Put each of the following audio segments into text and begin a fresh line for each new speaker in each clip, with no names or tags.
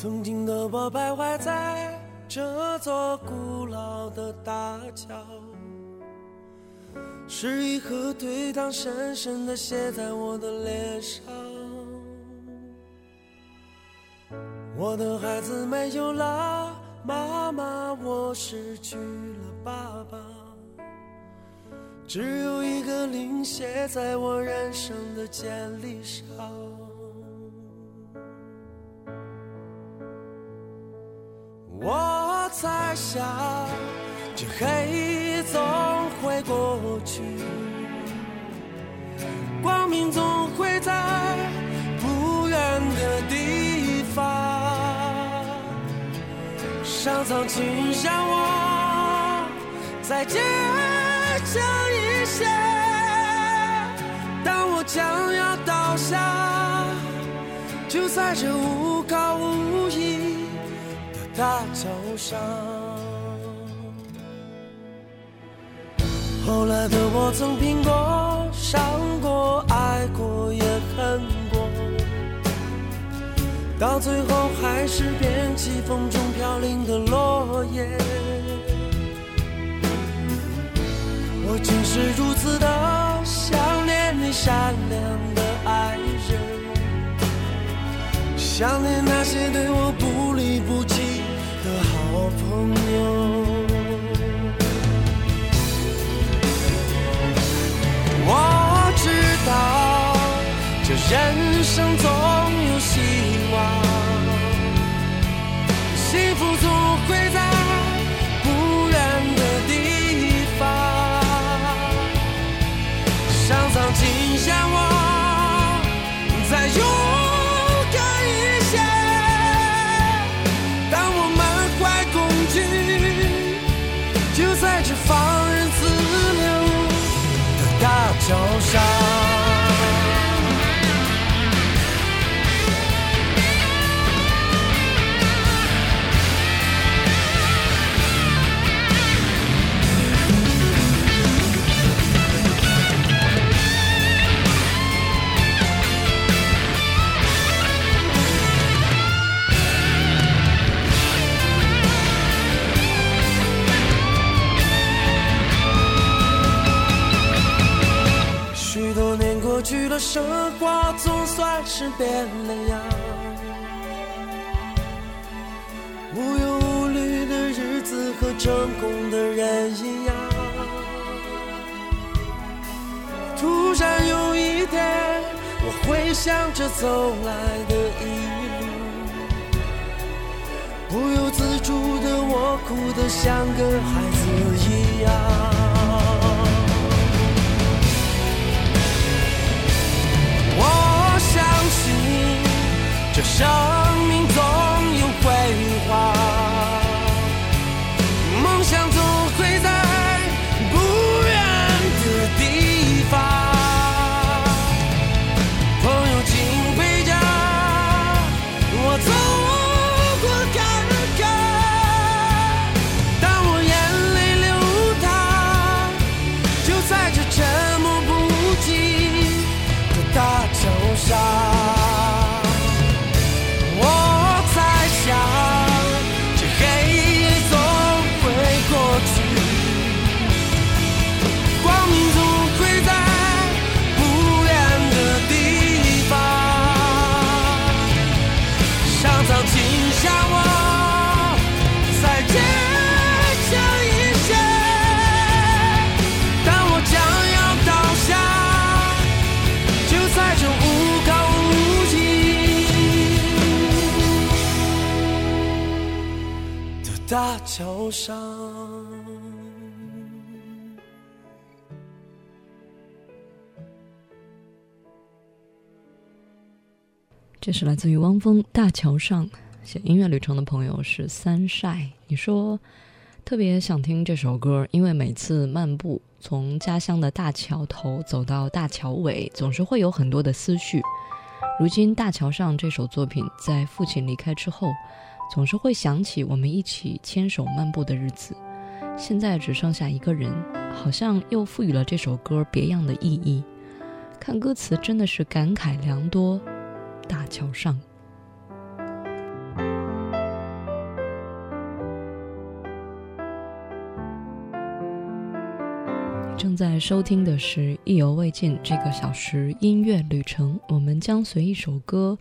曾经的我徘徊在这座古老的大桥，是一颗对糖深深的写在我的脸上。我的孩子没有了妈妈，我失去了爸爸，只有一个零写在我人生的简历上。我在想，这黑夜总会过去，光明总会在不远的地方。上苍，请向我再坚强一些，当我将要倒下，就在这无靠无依。大桥上，后来的我曾拼过、伤过、爱过，也恨过，到最后还是变起风中飘零的落叶。我竟是如此的想念你善良的爱人。想念那些对我不人。生活总算是变了样，无忧无虑的日子和成功的人一样。突然有一天，我回想着走来的一路，不由自主的我哭得像个孩子一样。这生命桥上，
这是来自于汪峰《大桥上》。写音乐旅程的朋友是三晒，你说特别想听这首歌，因为每次漫步从家乡的大桥头走到大桥尾，总是会有很多的思绪。如今《大桥上》这首作品在父亲离开之后。总是会想起我们一起牵手漫步的日子。现在只剩下一个人好像又赋予了这首歌别样的意义。看歌词真的是感慨良多大桥上。
正在收听的是意犹未尽这个小时音乐旅程我们将随一首歌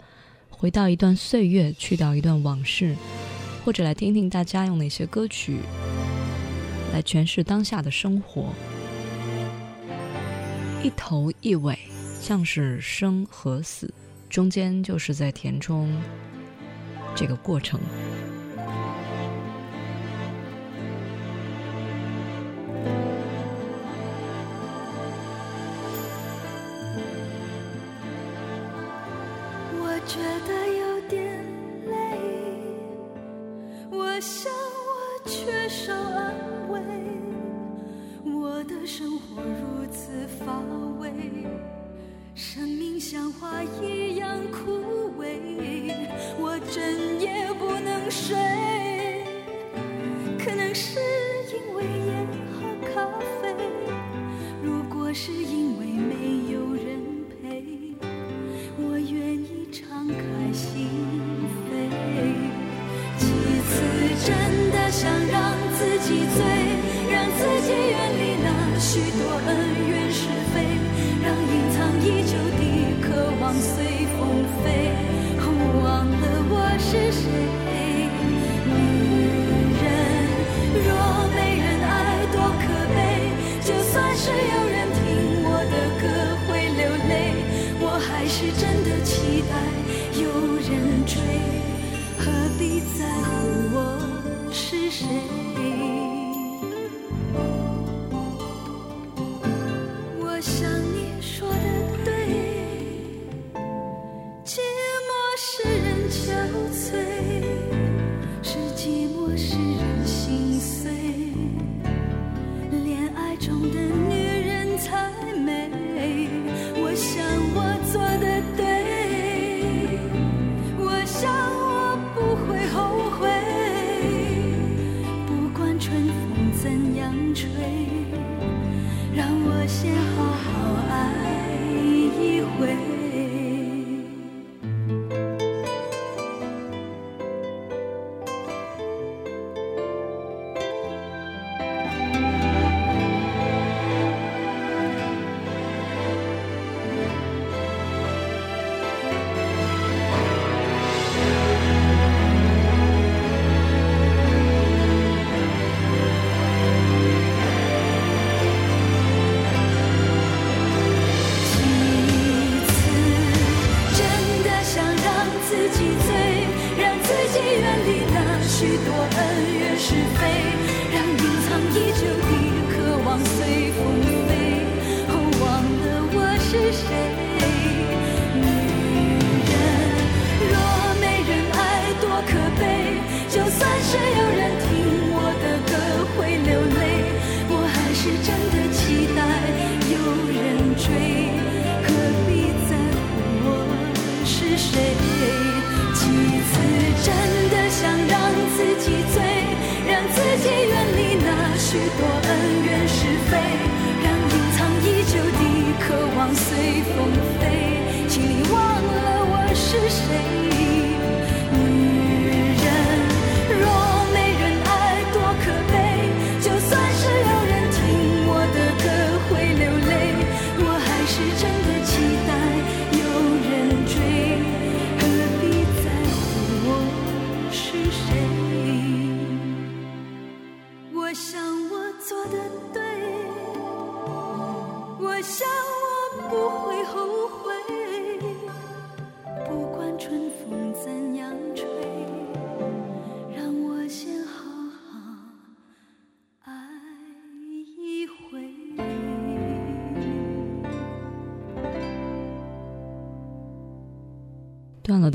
回到一段岁月，去掉一段往事，或者来听听大家用哪些歌曲来诠释当下的生活。一头一尾，像是生和死，中间就是在填充这个过程。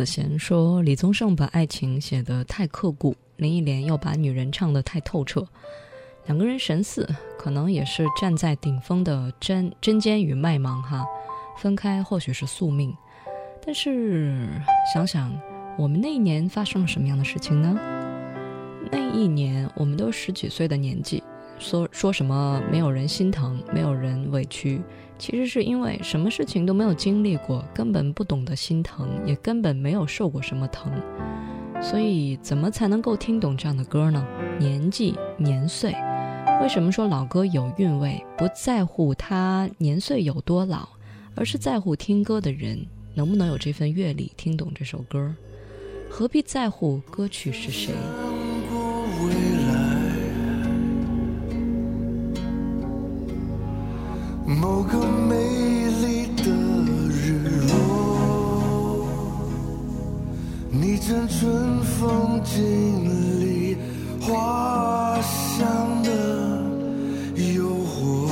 的贤说：“李宗盛把爱情写得太刻骨，林忆莲又把女人唱得太透彻，两个人神似，可能也是站在顶峰的针针尖与麦芒哈，分开或许是宿命。但是想想，我们那一年发生了什么样的事情呢？那一年我们都十几岁的年纪，说说什么没有人心疼，没有人委屈。”其实是因为什么事情都没有经历过，根本不懂得心疼，也根本没有受过什么疼，所以怎么才能够听懂这样的歌呢？年纪、年岁，
为什么说老歌有韵味？不在乎他年岁有多老，而是在乎听歌的人能不能有这份阅历，听懂这首歌。何必在乎歌曲是谁？
某个美丽的日落，你正春风经历花香的诱惑，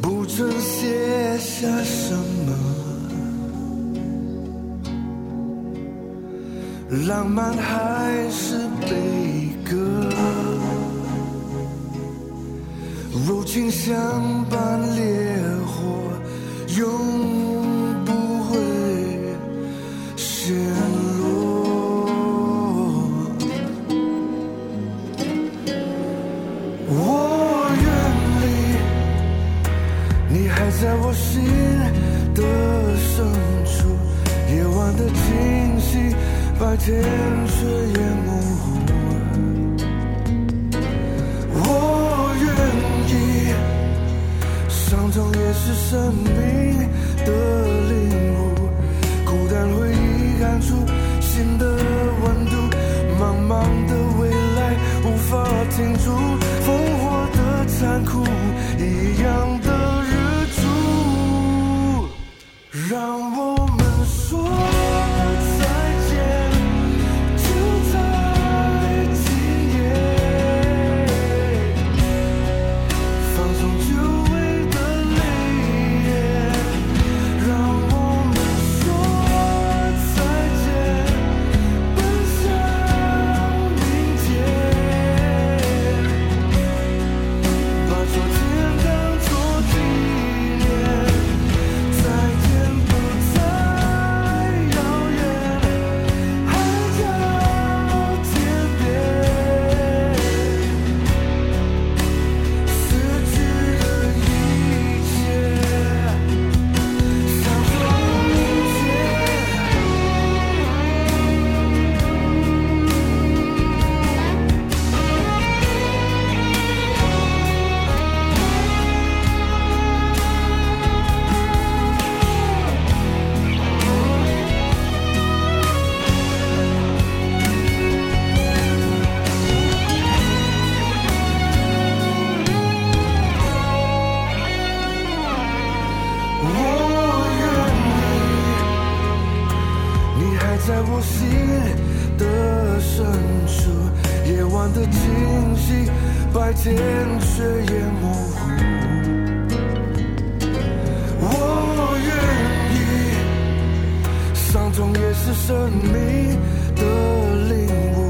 不曾写下什么浪漫，还是悲。如情相伴烈火，永不会陷落。我愿意，你还在我心的深处，夜晚的清晰，白天却淹没。也是生命的生命的领悟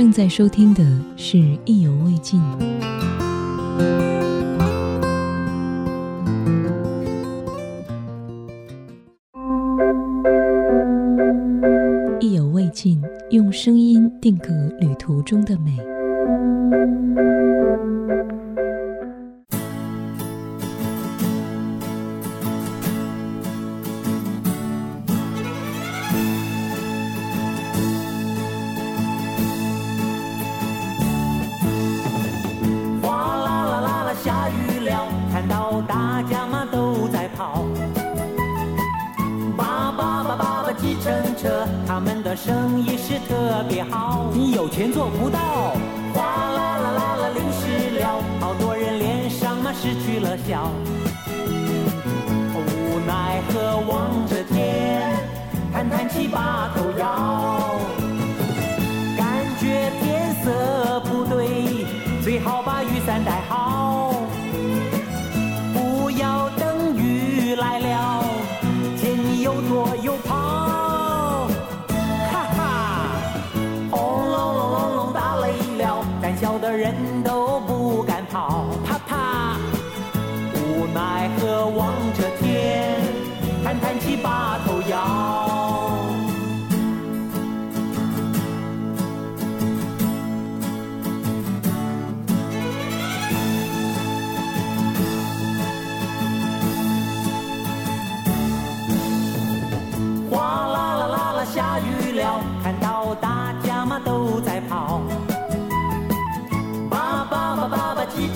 正在收听的是意犹未尽。
意犹未尽用声音定格旅途中的美。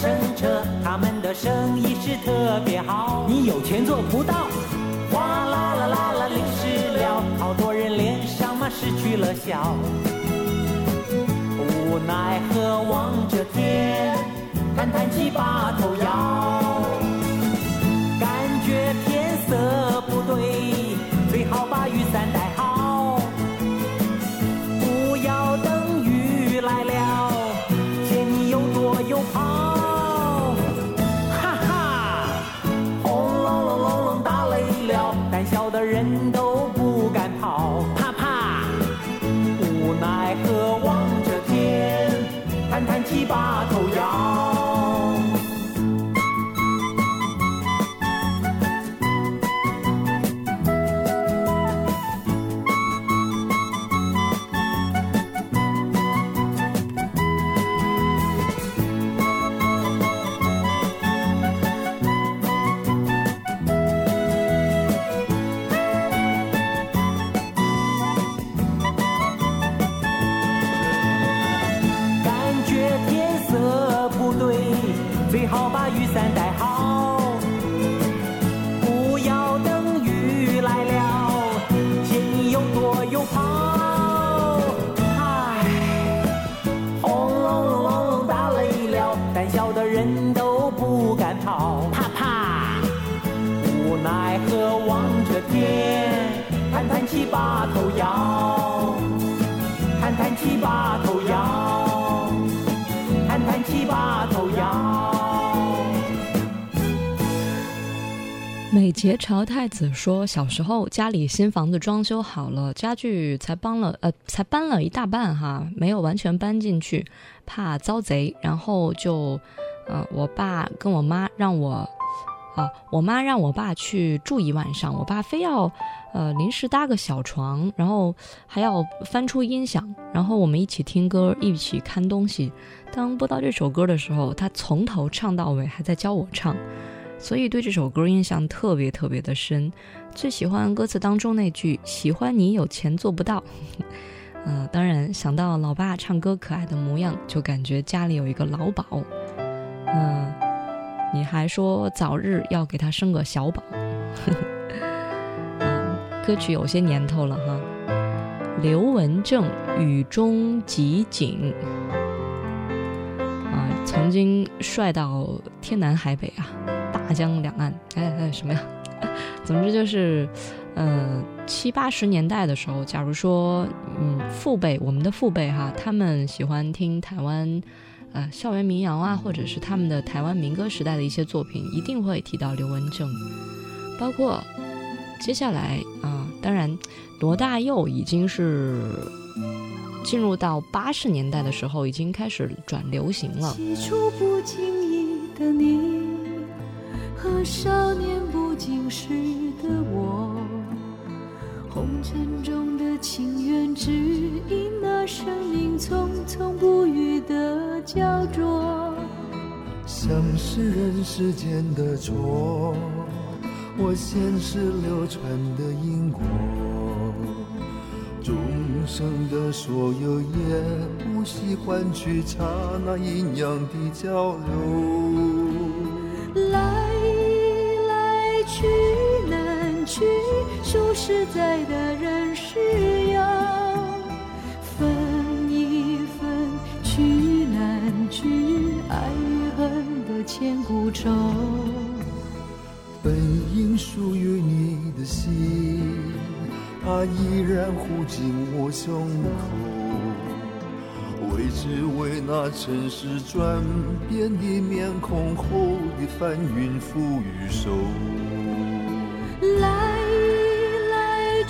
计程车，他们的生意是特别好。你有钱做不到，哗啦啦啦啦淋湿了，好多人脸上嘛失去了笑。无奈何望着天，叹叹气把头摇。把头摇，叹叹气把头摇，叹叹气把头摇。
美节朝太子说：“小时候家里新房子装修好了，家具才搬了呃，才搬了一大半哈，没有完全搬进去，怕遭贼，然后就呃，我爸跟我妈让我。”啊，我妈让我爸去住一晚上，我爸非要，呃，临时搭个小床，然后还要翻出音响，然后我们一起听歌，一起看东西。当播到这首歌的时候，他从头唱到尾，还在教我唱，所以对这首歌印象特别特别的深。最喜欢歌词当中那句“喜欢你有钱做不到”，嗯，当然想到老爸唱歌可爱的模样，就感觉家里有一个老鸨，嗯。你还说早日要给他生个小宝，嗯歌曲有些年头了哈。刘文正《雨中集锦》啊，曾经帅到天南海北啊，大江两岸，哎哎什么呀？总之就是，呃，七八十年代的时候，假如说，嗯，父辈，我们的父辈哈，他们喜欢听台湾。呃，校园民谣啊，或者是他们的台湾民歌时代的一些作品，一定会提到刘文正。包括接下来啊，当然罗大佑已经是进入到八十年代的时候，已经开始转流行了。
起初不经意的你和少年不经事的我，红尘中的情缘，只因那生命匆匆不语的焦灼。
像是人世间的错，我前世流传的因果，众生的所有也不惜换取刹那阴阳的交流。
实在的人是有，分一分去难去，爱与恨的千古愁。
本应属于你的心，它依然护紧我胸口。为只为那尘世转变的面孔后的翻云覆雨手。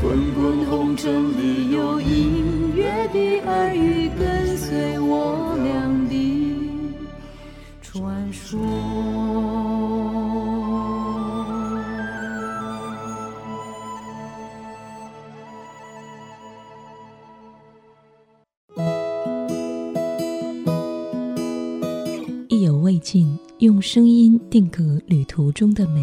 滚滚红尘里有隐约的耳语，跟随我俩的传说。
意犹未尽，用声音定格旅途中的美。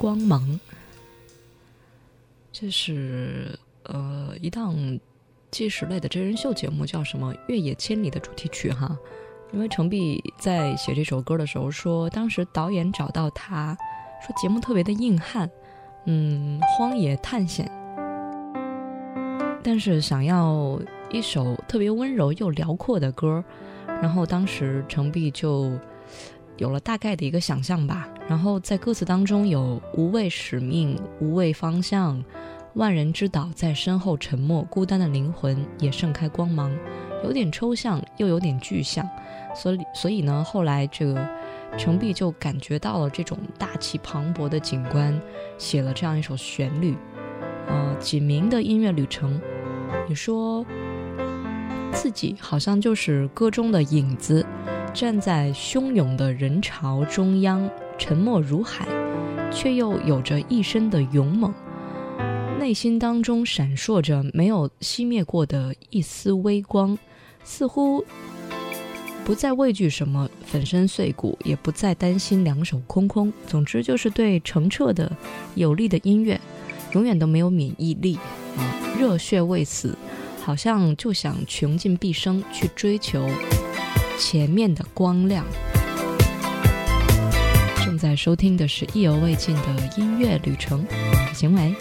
光芒。这是呃一档纪实类的真人秀节目，叫什么《越野千里》的主题曲哈。因为程璧在写这首歌的时候说，当时导演找到他说节目特别的硬汉，嗯，荒野探险，但是想要一首特别温柔又辽阔的歌，然后当时程璧就有了大概的一个想象吧。然后在歌词当中有无畏使命、无畏方向，万人之岛在身后沉默，孤单的灵魂也盛开光芒，有点抽象又有点具象。所以，所以呢，后来这个程璧就感觉到了这种大气磅礴的景观，写了这样一首旋律。呃，锦明的音乐旅程，你说自己好像就是歌中的影子，站在汹涌的人潮中央，沉默如海，却又有着一身的勇猛。内心当中闪烁着没有熄灭过的一丝微光，似乎不再畏惧什么粉身碎骨，也不再担心两手空空。总之，就是对澄澈的、有力的音乐，永远都没有免疫力啊！热血未死，好像就想穷尽毕生去追求前面的光亮。正在收听的是意犹未尽的音乐旅程，行为。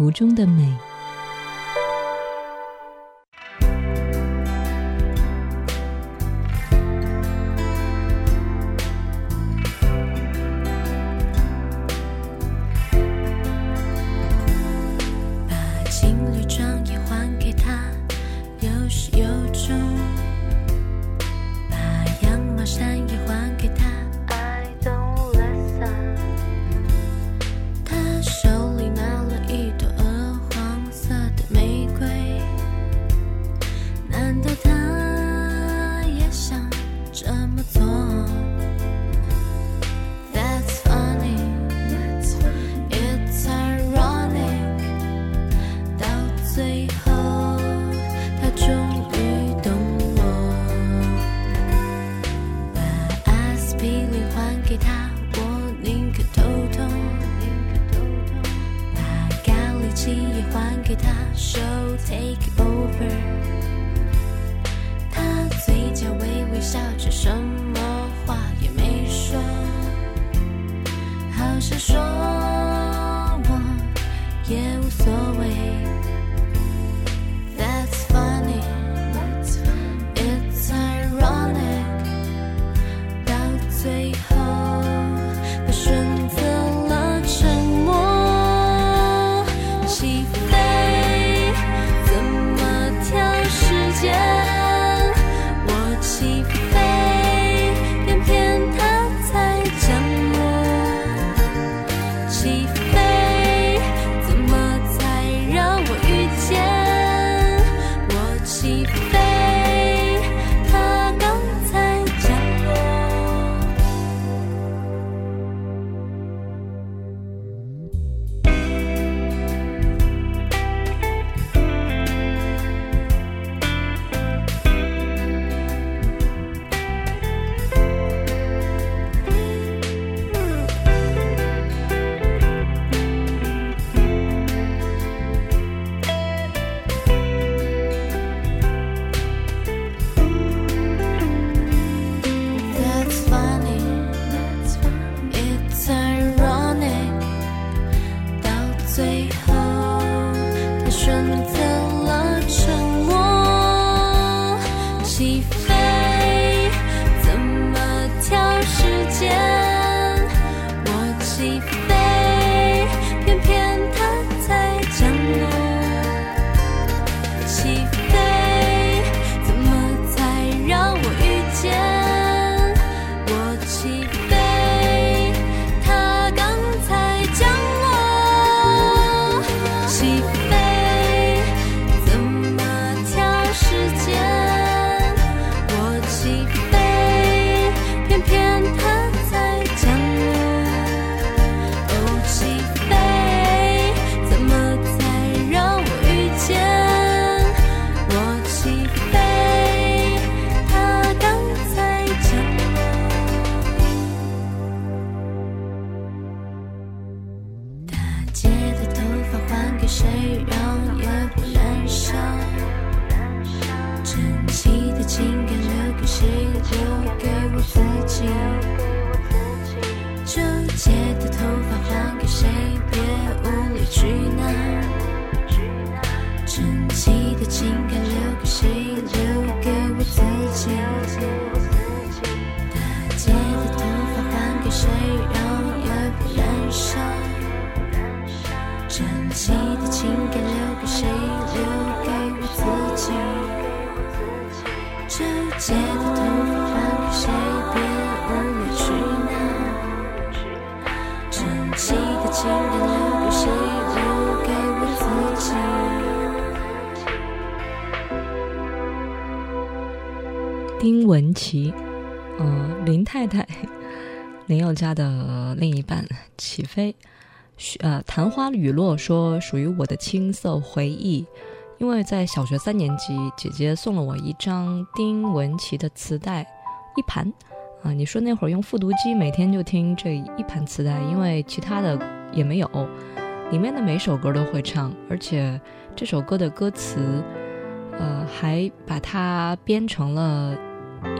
途中的美。把情侣装有。
去哪？去哪？沉寂的情感留给谁留？丁文琪，嗯，林太太，林宥嘉的另一半，起飞，呃，昙花雨落说属于我的青涩回忆，因为在小学三年级，姐姐送了我一张丁文琪的磁带，一盘，啊，你说那会儿用复读机，每天就听这一盘磁带，因为其他的也没有，里面的每首歌都会唱，而且这首歌的歌词，呃，还把它编成了。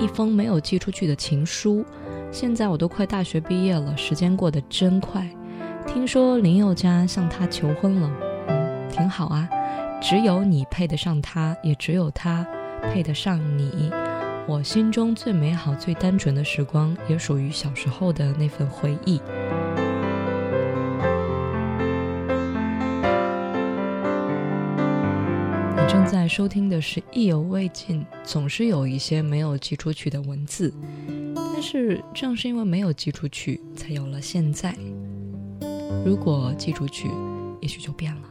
一封没有寄出去的情书，现在我都快大学毕业了，时间过得真快。
听说林宥嘉向他求婚了，嗯，挺好啊。只有你配得上他，也只有他配得上你。我心中最美好、最单纯的时光，也属于小时候的那份回忆。你正在收听的是《意犹未尽》，总是有一些没有寄出去的文字，但是正是因为没有寄出去，才有了现在。如果寄出去，也许就变了。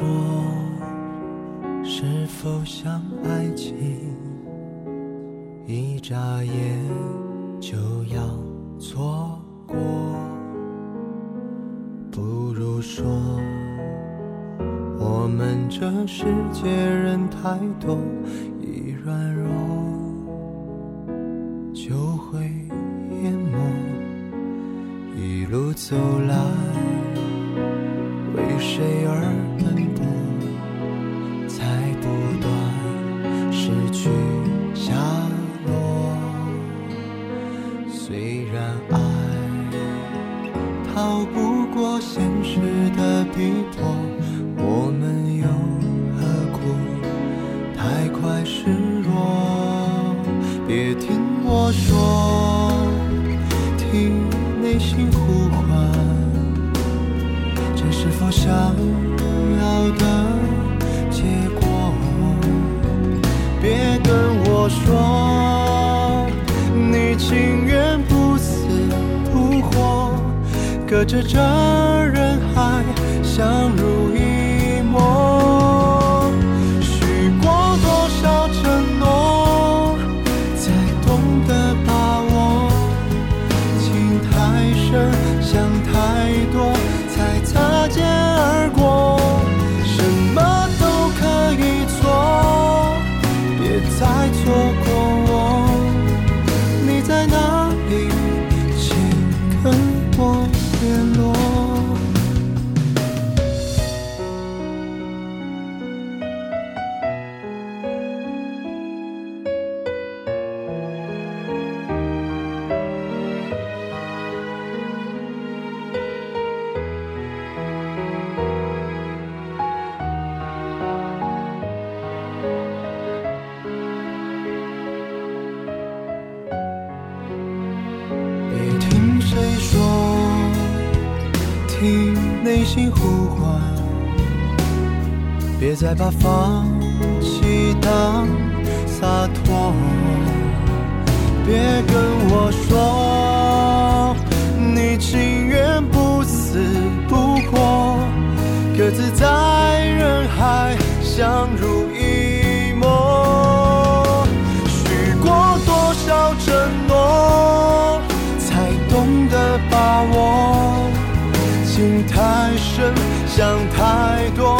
说，是否像爱情？一眨眼就要错过，不如说，我们这世界人太多，一软弱就会淹没。一路走来。为谁而想要的结果？别跟我说，你情愿不死不活，隔着这人海相濡再把放弃当洒脱。别跟我说，你情愿不死不活，各自在人海相濡以沫。许过多少承诺，才懂得把握？情太深，想太多，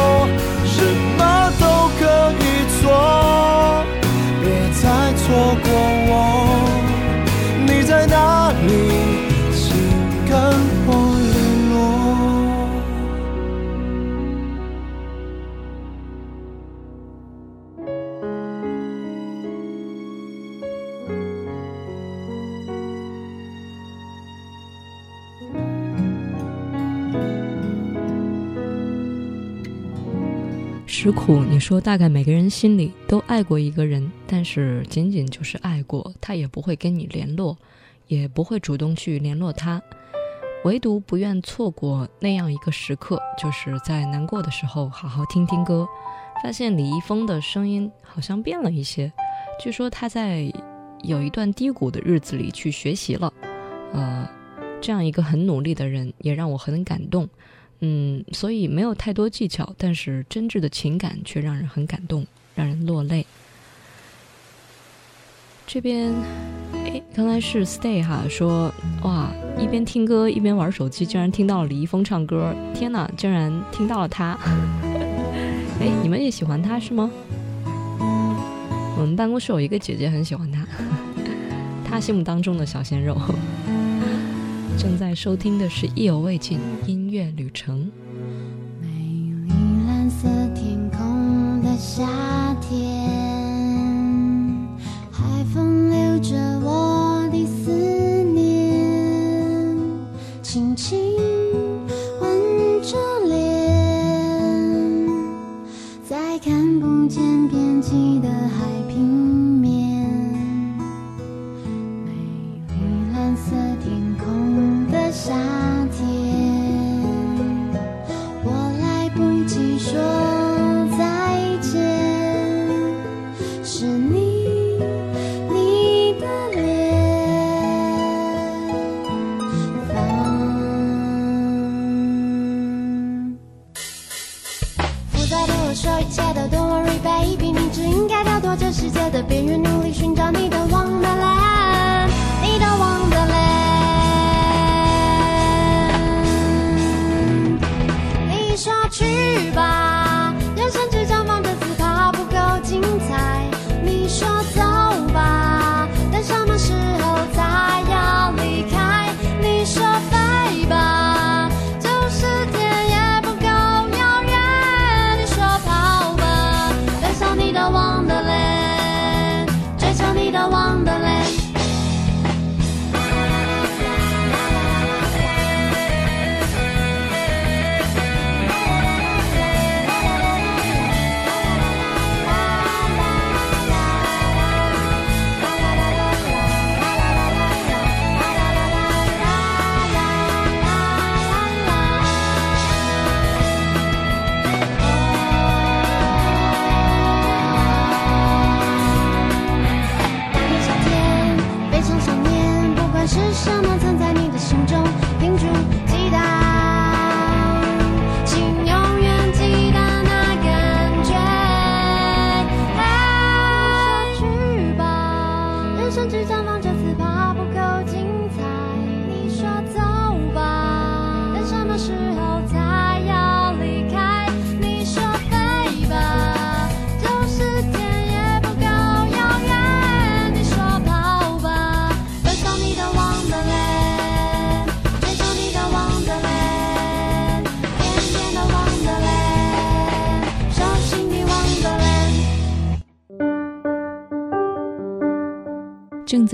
说别再错过。
石苦，你说大概每个人心里都爱过一个人，但是仅仅就是爱过，他也不会跟你联络，也不会主动去联络他，唯独不愿错过那样一个时刻，就是在难过的时候好好听听歌，发现李易峰的声音好像变了一些，据说他在有一段低谷的日子里去学习了，呃，这样一个很努力的人也让我很感动。嗯，所以没有太多技巧，但是真挚的情感却让人很感动，让人落泪。这边，哎，刚才是 Stay 哈说，哇，一边听歌一边玩手机，竟然听到了李易峰唱歌，天哪，竟然听到了他！哎，你们也喜欢他是吗？我们办公室有一个姐姐很喜欢他，他心目当中的小鲜肉。正在收听的是《意犹未尽音乐旅程》。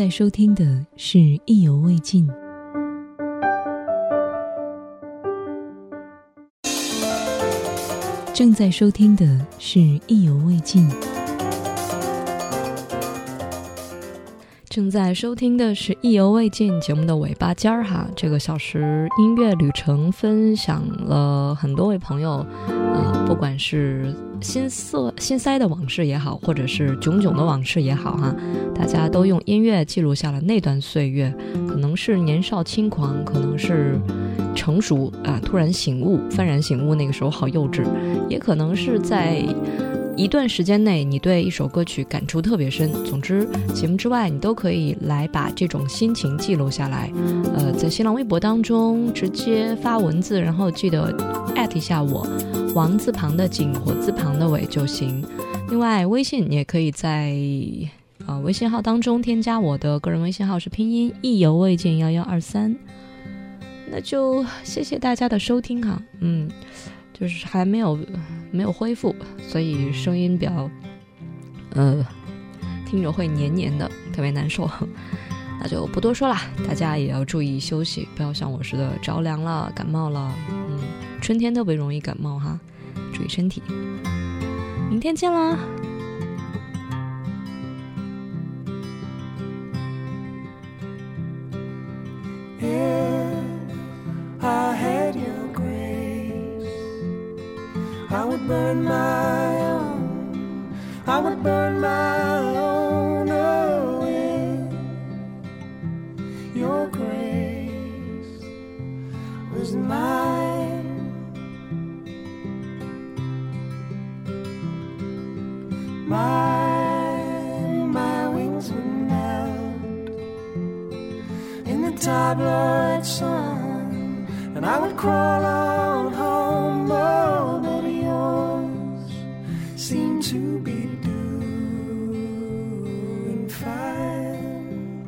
在
收听的是《意犹未尽》。正在收听的是《意犹未尽》。
正在收听的是《意犹未尽》节目的尾巴尖儿哈，这个小时音乐旅程分享了很多位朋友，呃，不管是心塞心塞的往事也好，或者是囧囧的往事也好哈，大家都用音乐记录下了那段岁月，可能是年少轻狂，可能是成熟啊，突然醒悟，幡然醒悟，那个时候好幼稚，也可能是在。一段时间内，你对一首歌曲感触特别深。总之，节目之外，你都可以来把这种心情记录下来。呃，在新浪微博当中直接发文字，然后记得艾特一下我，王字旁的景，火字旁的伟就行。另外，微信也可以在呃微信号当中添加我的个人微信号是拼音意犹未尽幺幺二三。那就谢谢大家的收听哈，嗯。就是还没有没有恢复，所以声音比较，呃，听着会黏黏的，特别难受。那就不多说了，大家也要注意休息，不要像我似的着凉了、感冒了。嗯，春天特别容易感冒哈，注意身体。明天见啦！
I would burn my own. I would burn my own away. Your grace was mine. My, my wings would melt in the tabloid sun, and I would crawl on home. To be doing fine.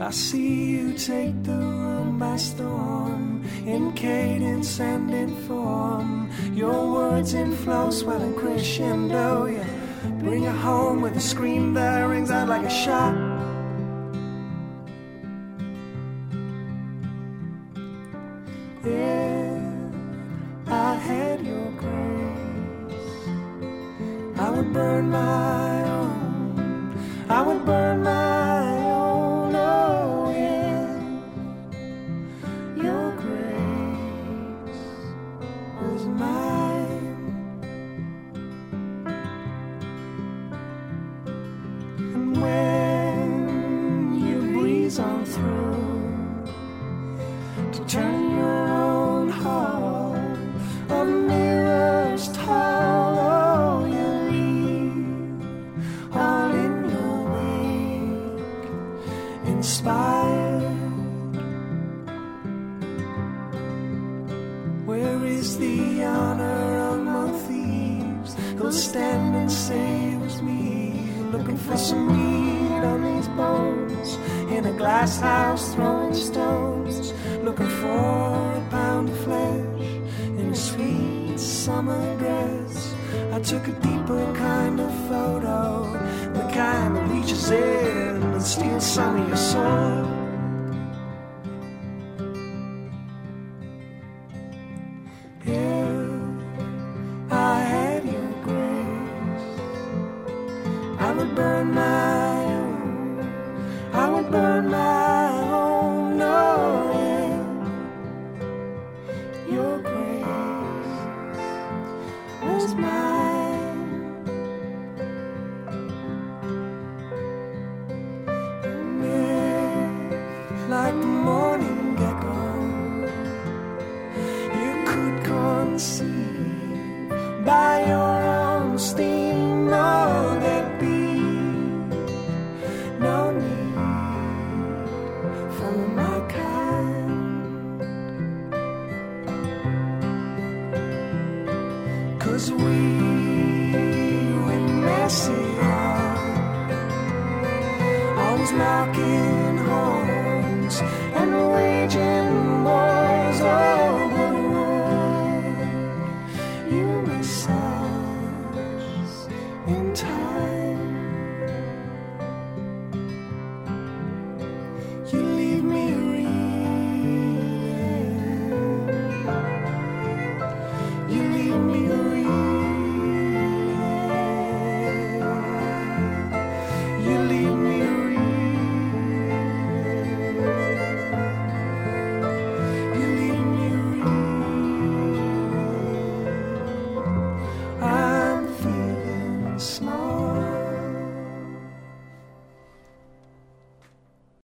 I see you take the room by storm, in cadence and in form. Your words in flow, swelling crescendo. Yeah, bring it home with a scream that rings out like a shot.